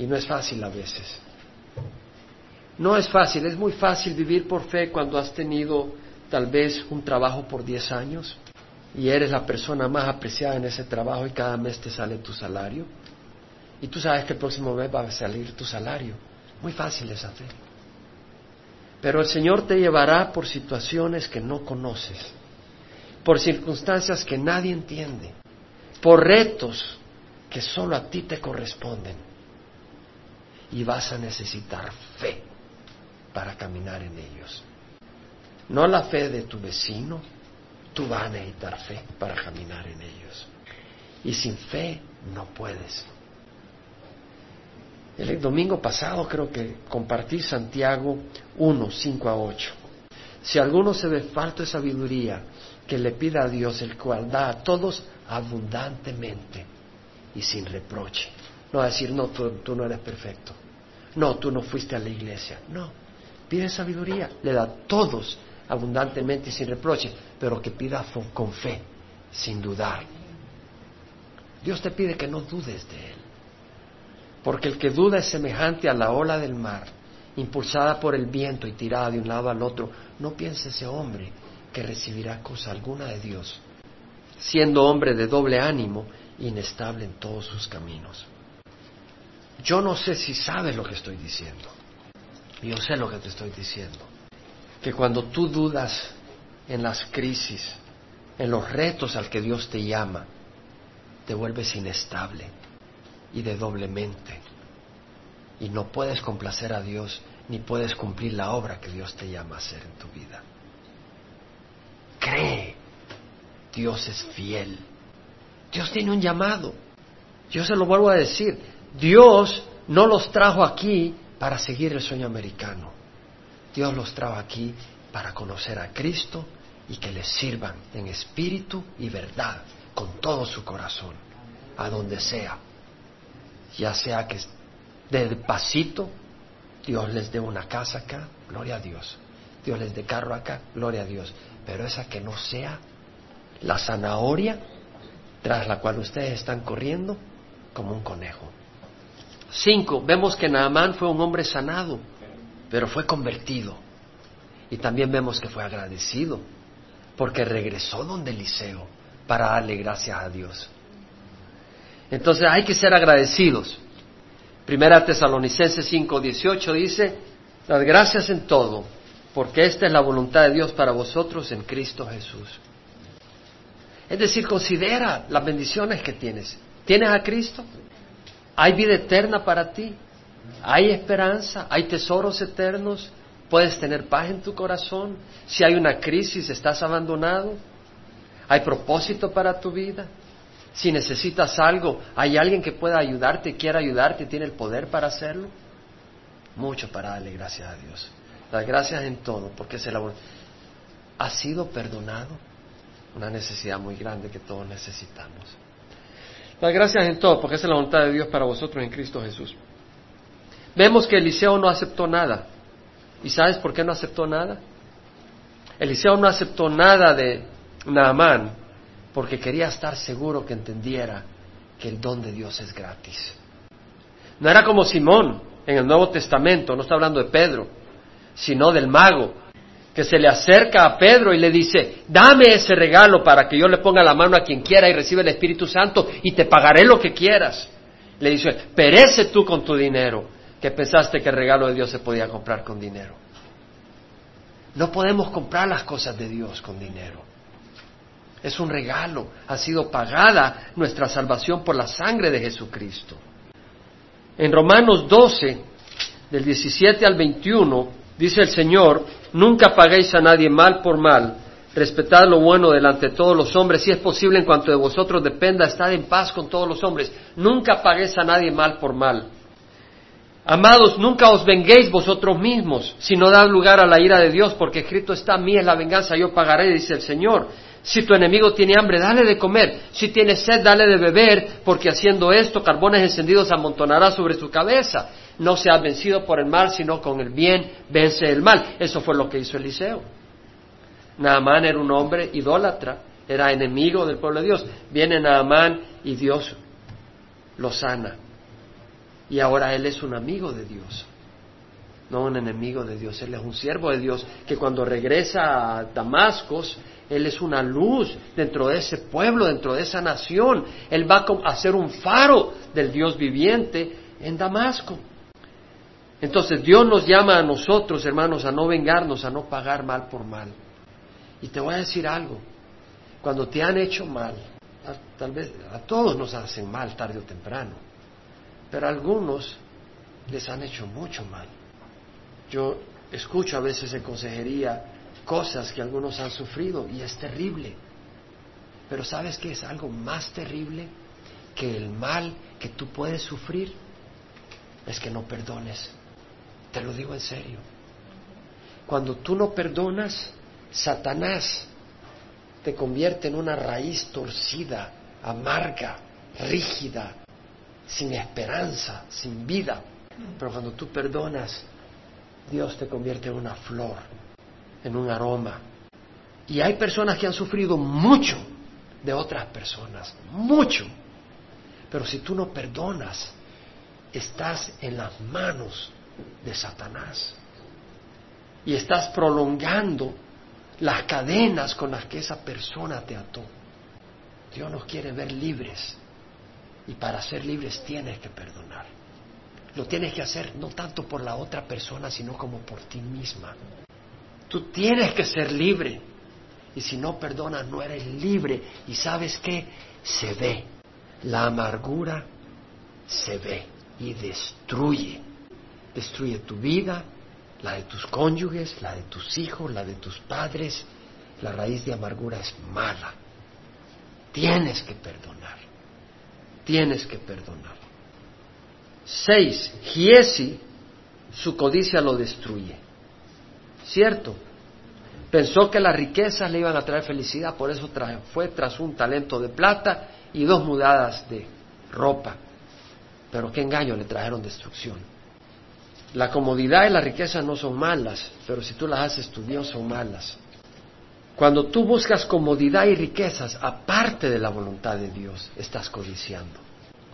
Y no es fácil a veces. No es fácil, es muy fácil vivir por fe cuando has tenido tal vez un trabajo por 10 años y eres la persona más apreciada en ese trabajo y cada mes te sale tu salario. Y tú sabes que el próximo mes va a salir tu salario. Muy fácil es hacer. Pero el Señor te llevará por situaciones que no conoces por circunstancias que nadie entiende, por retos que solo a ti te corresponden. Y vas a necesitar fe para caminar en ellos. No la fe de tu vecino, tú vas a necesitar fe para caminar en ellos. Y sin fe no puedes. El domingo pasado creo que compartí Santiago 1, 5 a 8. Si alguno se ve falto de sabiduría, que le pida a Dios, el cual da a todos abundantemente y sin reproche. No decir, no, tú, no eres perfecto. No, tú no fuiste a la iglesia. No, pide sabiduría, le da a todos abundantemente y sin reproche, pero que pida con fe, sin dudar. Dios te pide que no dudes de Él, porque el que duda es semejante a la ola del mar, impulsada por el viento y tirada de un lado al otro. No piense ese hombre que recibirá cosa alguna de Dios, siendo hombre de doble ánimo, inestable en todos sus caminos. Yo no sé si sabes lo que estoy diciendo. Yo sé lo que te estoy diciendo. Que cuando tú dudas en las crisis, en los retos al que Dios te llama, te vuelves inestable y de doble mente. Y no puedes complacer a Dios ni puedes cumplir la obra que Dios te llama a hacer en tu vida. Cree. Dios es fiel. Dios tiene un llamado. Yo se lo vuelvo a decir. Dios no los trajo aquí para seguir el sueño americano. Dios los trajo aquí para conocer a Cristo y que les sirvan en espíritu y verdad, con todo su corazón, a donde sea. Ya sea que de pasito Dios les dé una casa acá, gloria a Dios. Dios les dé carro acá, gloria a Dios pero esa que no sea la zanahoria tras la cual ustedes están corriendo como un conejo. Cinco, vemos que Naamán fue un hombre sanado, pero fue convertido. Y también vemos que fue agradecido, porque regresó donde Eliseo para darle gracias a Dios. Entonces hay que ser agradecidos. Primera Tesalonicenses 5:18 dice, las gracias en todo, porque esta es la voluntad de Dios para vosotros en Cristo Jesús. Es decir, considera las bendiciones que tienes. ¿Tienes a Cristo? ¿Hay vida eterna para ti? ¿Hay esperanza? ¿Hay tesoros eternos? ¿Puedes tener paz en tu corazón? Si hay una crisis, ¿estás abandonado? ¿Hay propósito para tu vida? Si necesitas algo, ¿hay alguien que pueda ayudarte, quiera ayudarte tiene el poder para hacerlo? Mucho para darle gracias a Dios. Las gracias en todo, porque se la... ¿Ha sido perdonado? Una necesidad muy grande que todos necesitamos. Las gracias en todo, porque esa es la voluntad de Dios para vosotros en Cristo Jesús. Vemos que Eliseo no aceptó nada. ¿Y sabes por qué no aceptó nada? Eliseo no aceptó nada de Naamán porque quería estar seguro que entendiera que el don de Dios es gratis. No era como Simón en el Nuevo Testamento, no está hablando de Pedro, sino del mago, que se le acerca a Pedro y le dice, dame ese regalo para que yo le ponga la mano a quien quiera y reciba el Espíritu Santo y te pagaré lo que quieras. Le dice, perece tú con tu dinero, que pensaste que el regalo de Dios se podía comprar con dinero. No podemos comprar las cosas de Dios con dinero. Es un regalo. Ha sido pagada nuestra salvación por la sangre de Jesucristo. En Romanos 12, del 17 al 21, dice el Señor, nunca paguéis a nadie mal por mal, respetad lo bueno delante de todos los hombres, si es posible en cuanto de vosotros dependa, estad en paz con todos los hombres, nunca paguéis a nadie mal por mal. Amados, nunca os venguéis vosotros mismos, sino dad lugar a la ira de Dios, porque escrito está, mí es la venganza, yo pagaré, dice el Señor. Si tu enemigo tiene hambre, dale de comer. Si tiene sed, dale de beber, porque haciendo esto, carbones encendidos amontonará sobre su cabeza. No seas vencido por el mal, sino con el bien vence el mal. Eso fue lo que hizo Eliseo. Naamán era un hombre idólatra, era enemigo del pueblo de Dios. Viene Naamán y Dios lo sana. Y ahora él es un amigo de Dios, no un enemigo de Dios. Él es un siervo de Dios que cuando regresa a Damasco, él es una luz dentro de ese pueblo, dentro de esa nación. Él va a ser un faro del Dios viviente en Damasco. Entonces Dios nos llama a nosotros, hermanos, a no vengarnos, a no pagar mal por mal. Y te voy a decir algo, cuando te han hecho mal, tal vez a todos nos hacen mal tarde o temprano, pero a algunos les han hecho mucho mal. Yo escucho a veces en consejería cosas que algunos han sufrido y es terrible. Pero ¿sabes qué es algo más terrible que el mal que tú puedes sufrir? Es que no perdones. Te lo digo en serio. Cuando tú no perdonas, Satanás te convierte en una raíz torcida, amarga, rígida, sin esperanza, sin vida. Pero cuando tú perdonas, Dios te convierte en una flor, en un aroma. Y hay personas que han sufrido mucho de otras personas, mucho. Pero si tú no perdonas, estás en las manos de Satanás. Y estás prolongando las cadenas con las que esa persona te ató. Dios nos quiere ver libres. Y para ser libres tienes que perdonar. Lo tienes que hacer no tanto por la otra persona, sino como por ti misma. Tú tienes que ser libre. Y si no perdonas, no eres libre. Y sabes qué? Se ve. La amargura se ve y destruye. Destruye tu vida, la de tus cónyuges, la de tus hijos, la de tus padres. La raíz de amargura es mala. Tienes que perdonar tienes que perdonar. Seis, Giesi, su codicia lo destruye. ¿Cierto? Pensó que las riquezas le iban a traer felicidad, por eso fue tras un talento de plata y dos mudadas de ropa. Pero qué engaño, le trajeron destrucción. La comodidad y la riqueza no son malas, pero si tú las haces tu Dios son malas. Cuando tú buscas comodidad y riquezas aparte de la voluntad de Dios, estás codiciando.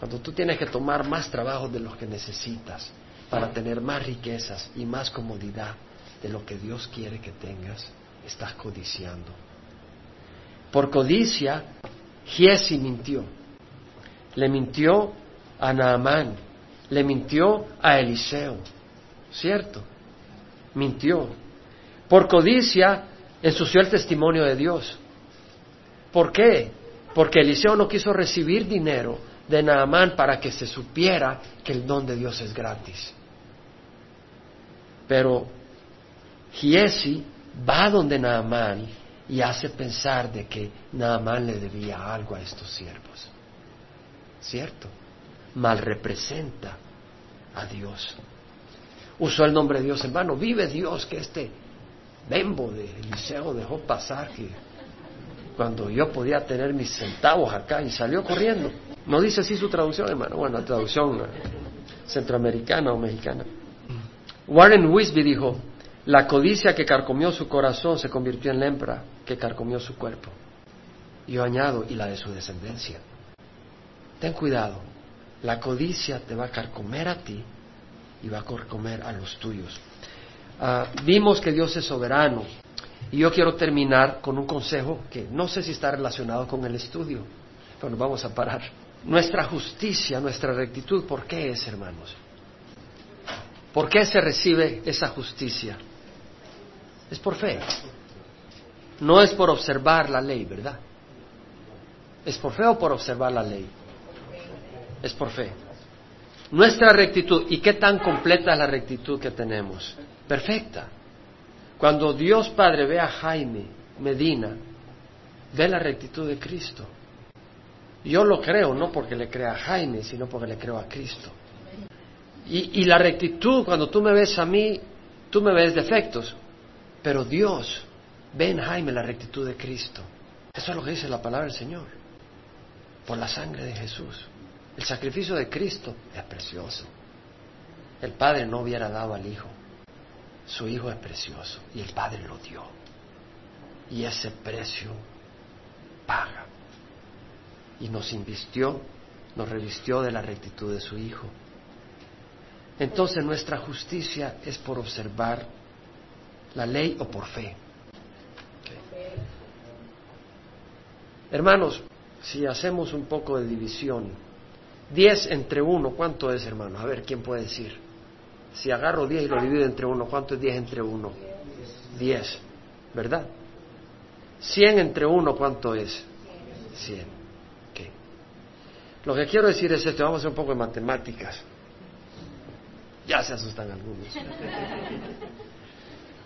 Cuando tú tienes que tomar más trabajo de los que necesitas para tener más riquezas y más comodidad de lo que Dios quiere que tengas, estás codiciando. Por codicia, Giesi mintió. Le mintió a Naamán. Le mintió a Eliseo. ¿Cierto? Mintió. Por codicia ensució el testimonio de Dios. ¿Por qué? Porque Eliseo no quiso recibir dinero de Naamán para que se supiera que el don de Dios es gratis. Pero Giesi va donde Naamán y hace pensar de que Naamán le debía algo a estos siervos. ¿Cierto? Mal representa a Dios. Usó el nombre de Dios en vano. Vive Dios que este bembo de Eliseo dejó pasar que cuando yo podía tener mis centavos acá y salió corriendo. No dice así su traducción, hermano. Bueno, la traducción centroamericana o mexicana. Warren Wisby dijo, la codicia que carcomió su corazón se convirtió en lepra que carcomió su cuerpo. Yo añado, y la de su descendencia. Ten cuidado, la codicia te va a carcomer a ti y va a carcomer a los tuyos. Ah, vimos que Dios es soberano y yo quiero terminar con un consejo que no sé si está relacionado con el estudio, pero nos vamos a parar. Nuestra justicia, nuestra rectitud, ¿por qué es, hermanos? ¿Por qué se recibe esa justicia? Es por fe. No es por observar la ley, ¿verdad? ¿Es por fe o por observar la ley? Es por fe. Nuestra rectitud, ¿y qué tan completa es la rectitud que tenemos? Perfecta. Cuando Dios Padre ve a Jaime Medina, ve la rectitud de Cristo. Yo lo creo, no porque le crea a Jaime, sino porque le creo a Cristo. Y, y la rectitud, cuando tú me ves a mí, tú me ves defectos, pero Dios ve en Jaime la rectitud de Cristo. Eso es lo que dice la palabra del Señor. Por la sangre de Jesús. El sacrificio de Cristo es precioso. El Padre no hubiera dado al Hijo. Su Hijo es precioso y el Padre lo dio. Y ese precio paga. Y nos invistió, nos revistió de la rectitud de su Hijo. Entonces nuestra justicia es por observar la ley o por fe. Hermanos, si hacemos un poco de división, 10 entre 1, ¿cuánto es, hermano? A ver, ¿quién puede decir? Si agarro 10 y lo divido entre 1, ¿cuánto es 10 entre 1? 10, ¿verdad? 100 entre 1, ¿cuánto es? 100. Okay. Lo que quiero decir es esto, vamos a hacer un poco de matemáticas. Ya se asustan algunos.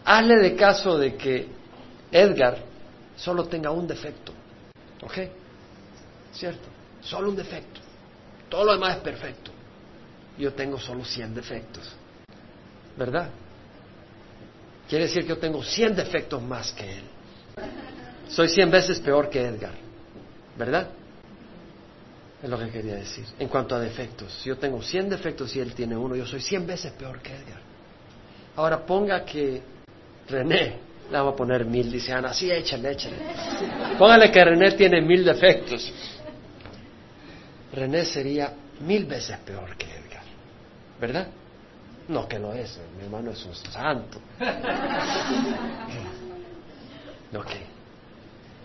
Hazle de caso de que Edgar solo tenga un defecto. ¿Ok? ¿Cierto? Solo un defecto. Todo lo demás es perfecto. Yo tengo solo 100 defectos. ¿Verdad? Quiere decir que yo tengo 100 defectos más que él. Soy 100 veces peor que Edgar. ¿Verdad? Es lo que quería decir. En cuanto a defectos, si yo tengo 100 defectos y él tiene uno, yo soy 100 veces peor que Edgar. Ahora ponga que René, le vamos a poner mil, dice Ana, sí, échale, échale. Póngale que René tiene mil defectos. René sería mil veces peor que Edgar, ¿verdad? No que lo es, mi hermano es un santo. Ok.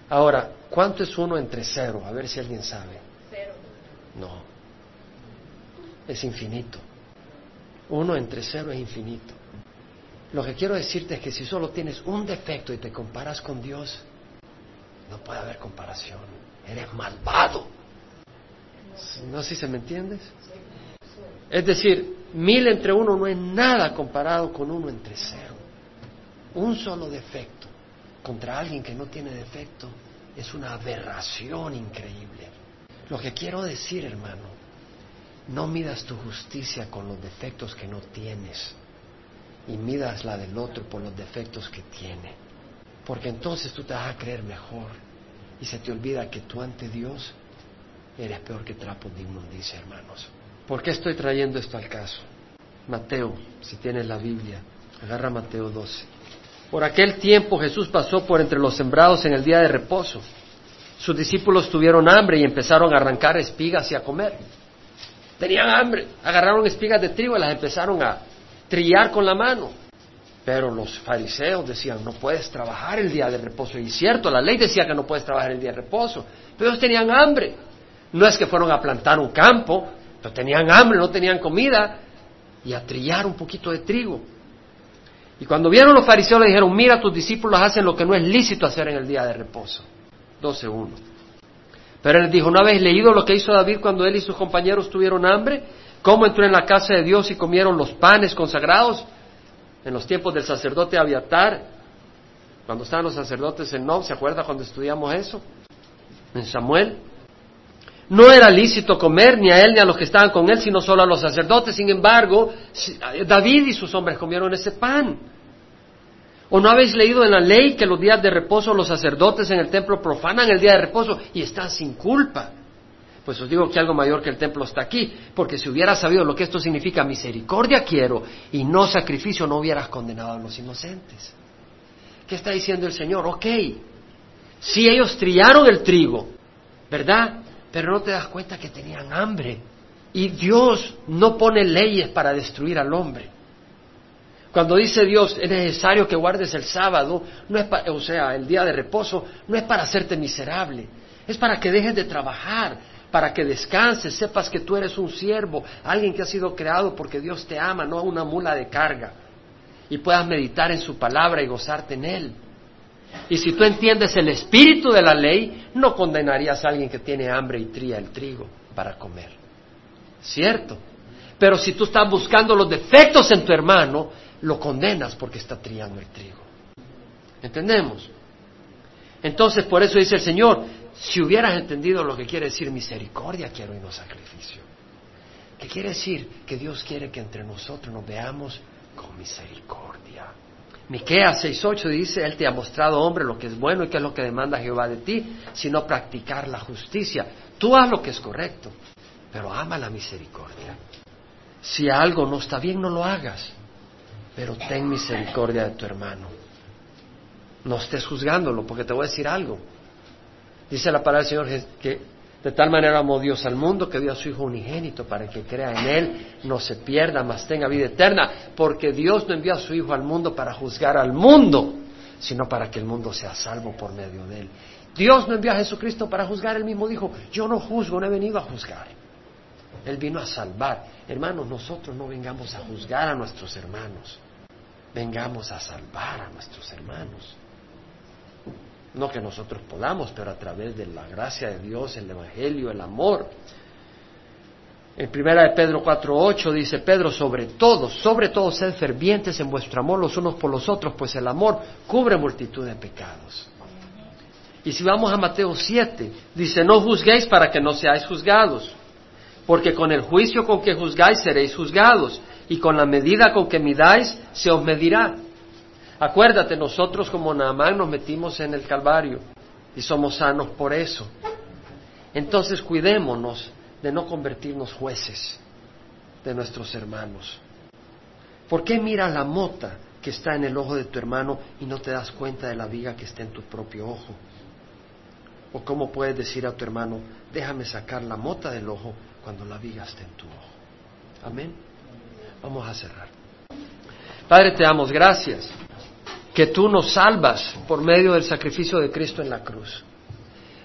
Ahora, ¿cuánto es uno entre cero? A ver si alguien sabe. Cero. No. Es infinito. Uno entre cero es infinito. Lo que quiero decirte es que si solo tienes un defecto y te comparas con Dios, no puede haber comparación. Eres malvado. ¿No sé si se me entiendes? Es decir, mil entre uno no es nada comparado con uno entre cero. Un solo defecto contra alguien que no tiene defecto es una aberración increíble. Lo que quiero decir, hermano, no midas tu justicia con los defectos que no tienes y midas la del otro por los defectos que tiene. Porque entonces tú te vas a creer mejor y se te olvida que tú ante Dios eres peor que trapo de inmundicia, hermanos. ¿Por qué estoy trayendo esto al caso? Mateo, si tienes la Biblia, agarra Mateo 12. Por aquel tiempo Jesús pasó por entre los sembrados en el día de reposo. Sus discípulos tuvieron hambre y empezaron a arrancar espigas y a comer. Tenían hambre, agarraron espigas de trigo y las empezaron a trillar con la mano. Pero los fariseos decían, no puedes trabajar el día de reposo. Y cierto, la ley decía que no puedes trabajar el día de reposo. Pero ellos tenían hambre. No es que fueron a plantar un campo, pero tenían hambre, no tenían comida. Y a trillar un poquito de trigo. Y cuando vieron los fariseos le dijeron, mira, tus discípulos hacen lo que no es lícito hacer en el día de reposo. 12.1. Pero él dijo, ¿no habéis leído lo que hizo David cuando él y sus compañeros tuvieron hambre? ¿Cómo entró en la casa de Dios y comieron los panes consagrados? En los tiempos del sacerdote Abiatar, cuando estaban los sacerdotes en Nob, ¿se acuerda cuando estudiamos eso? En Samuel. No era lícito comer ni a él ni a los que estaban con él, sino solo a los sacerdotes. Sin embargo, David y sus hombres comieron ese pan. ¿O no habéis leído en la ley que los días de reposo los sacerdotes en el templo profanan el día de reposo y están sin culpa? Pues os digo que algo mayor que el templo está aquí, porque si hubieras sabido lo que esto significa, misericordia quiero y no sacrificio, no hubieras condenado a los inocentes. ¿Qué está diciendo el Señor? Ok, si ellos trillaron el trigo, ¿verdad? Pero no te das cuenta que tenían hambre. Y Dios no pone leyes para destruir al hombre. Cuando dice Dios, es necesario que guardes el sábado, no es o sea, el día de reposo, no es para hacerte miserable, es para que dejes de trabajar, para que descanses, sepas que tú eres un siervo, alguien que ha sido creado porque Dios te ama, no una mula de carga, y puedas meditar en su palabra y gozarte en él. Y si tú entiendes el espíritu de la ley, no condenarías a alguien que tiene hambre y tría el trigo para comer. ¿Cierto? Pero si tú estás buscando los defectos en tu hermano, lo condenas porque está triando el trigo. ¿Entendemos? Entonces, por eso dice el Señor, si hubieras entendido lo que quiere decir misericordia, quiero y no sacrificio. ¿Qué quiere decir? Que Dios quiere que entre nosotros nos veamos con misericordia. Miqueas 6:8 dice, Él te ha mostrado, hombre, lo que es bueno y qué es lo que demanda Jehová de ti, sino practicar la justicia. Tú haz lo que es correcto, pero ama la misericordia. Si algo no está bien, no lo hagas pero ten misericordia de tu hermano. No estés juzgándolo, porque te voy a decir algo. Dice la palabra del Señor que de tal manera amó Dios al mundo que dio a su Hijo unigénito para que crea en Él, no se pierda, mas tenga vida eterna, porque Dios no envió a su Hijo al mundo para juzgar al mundo, sino para que el mundo sea salvo por medio de Él. Dios no envió a Jesucristo para juzgar, Él mismo dijo, yo no juzgo, no he venido a juzgar. Él vino a salvar. Hermanos, nosotros no vengamos a juzgar a nuestros hermanos vengamos a salvar a nuestros hermanos. No que nosotros podamos, pero a través de la gracia de Dios, el Evangelio, el amor. En primera de Pedro 4.8 dice Pedro, sobre todo, sobre todo sed fervientes en vuestro amor los unos por los otros, pues el amor cubre multitud de pecados. Y si vamos a Mateo 7, dice, no juzguéis para que no seáis juzgados, porque con el juicio con que juzgáis seréis juzgados, y con la medida con que midáis se os medirá. Acuérdate, nosotros como Naamán nos metimos en el Calvario y somos sanos por eso. Entonces cuidémonos de no convertirnos jueces de nuestros hermanos. ¿Por qué miras la mota que está en el ojo de tu hermano y no te das cuenta de la viga que está en tu propio ojo? ¿O cómo puedes decir a tu hermano, déjame sacar la mota del ojo cuando la viga está en tu ojo? Amén. Vamos a cerrar. Padre, te damos gracias que tú nos salvas por medio del sacrificio de Cristo en la cruz.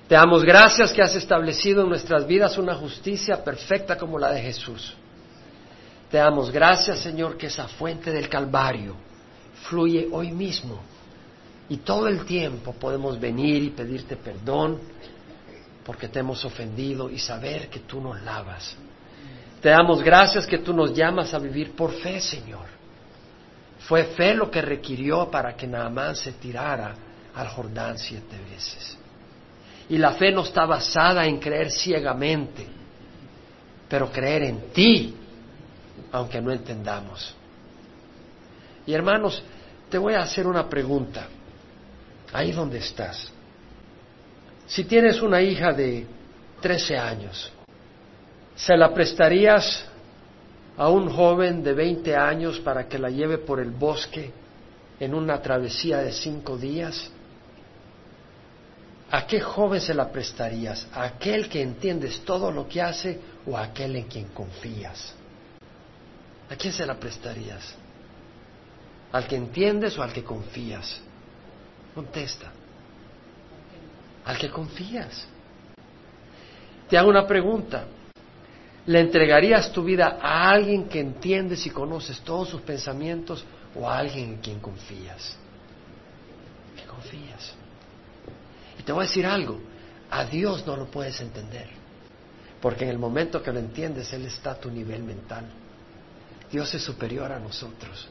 Te damos gracias que has establecido en nuestras vidas una justicia perfecta como la de Jesús. Te damos gracias, Señor, que esa fuente del Calvario fluye hoy mismo y todo el tiempo podemos venir y pedirte perdón porque te hemos ofendido y saber que tú nos lavas te damos gracias que tú nos llamas a vivir por fe, Señor. Fue fe lo que requirió para que Naamán se tirara al Jordán siete veces. Y la fe no está basada en creer ciegamente, pero creer en ti, aunque no entendamos. Y hermanos, te voy a hacer una pregunta, ahí donde estás. Si tienes una hija de 13 años, ¿Se la prestarías a un joven de 20 años para que la lleve por el bosque en una travesía de cinco días? ¿A qué joven se la prestarías? ¿A aquel que entiendes todo lo que hace o a aquel en quien confías? ¿A quién se la prestarías? ¿Al que entiendes o al que confías? Contesta. Al que confías. Te hago una pregunta. ¿Le entregarías tu vida a alguien que entiendes y conoces todos sus pensamientos o a alguien en quien confías? Que confías. Y te voy a decir algo, a Dios no lo puedes entender, porque en el momento que lo entiendes, Él está a tu nivel mental. Dios es superior a nosotros.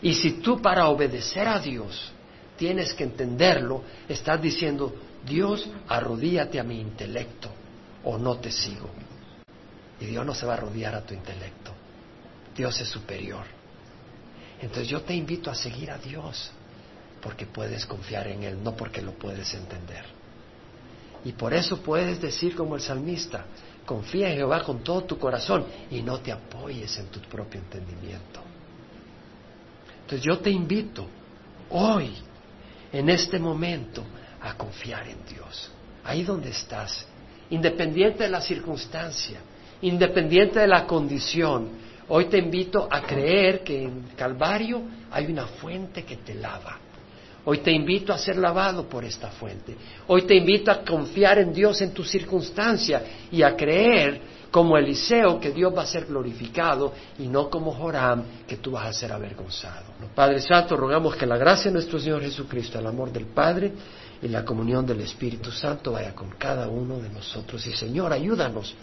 Y si tú para obedecer a Dios tienes que entenderlo, estás diciendo, Dios, arrodíate a mi intelecto o no te sigo. Y Dios no se va a rodear a tu intelecto. Dios es superior. Entonces yo te invito a seguir a Dios porque puedes confiar en Él, no porque lo puedes entender. Y por eso puedes decir como el salmista, confía en Jehová con todo tu corazón y no te apoyes en tu propio entendimiento. Entonces yo te invito hoy, en este momento, a confiar en Dios, ahí donde estás, independiente de la circunstancia, independiente de la condición. Hoy te invito a creer que en Calvario hay una fuente que te lava. Hoy te invito a ser lavado por esta fuente. Hoy te invito a confiar en Dios en tu circunstancia y a creer como Eliseo que Dios va a ser glorificado y no como Joram que tú vas a ser avergonzado. Padre Santo, rogamos que la gracia de nuestro Señor Jesucristo, el amor del Padre y la comunión del Espíritu Santo vaya con cada uno de nosotros. Y Señor, ayúdanos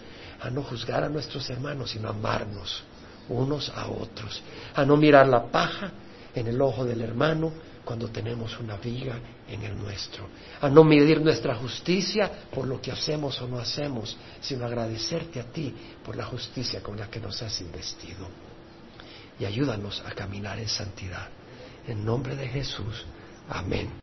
a no juzgar a nuestros hermanos, sino amarnos unos a otros, a no mirar la paja en el ojo del hermano cuando tenemos una viga en el nuestro, a no medir nuestra justicia por lo que hacemos o no hacemos, sino agradecerte a ti por la justicia con la que nos has investido. Y ayúdanos a caminar en santidad. En nombre de Jesús. Amén.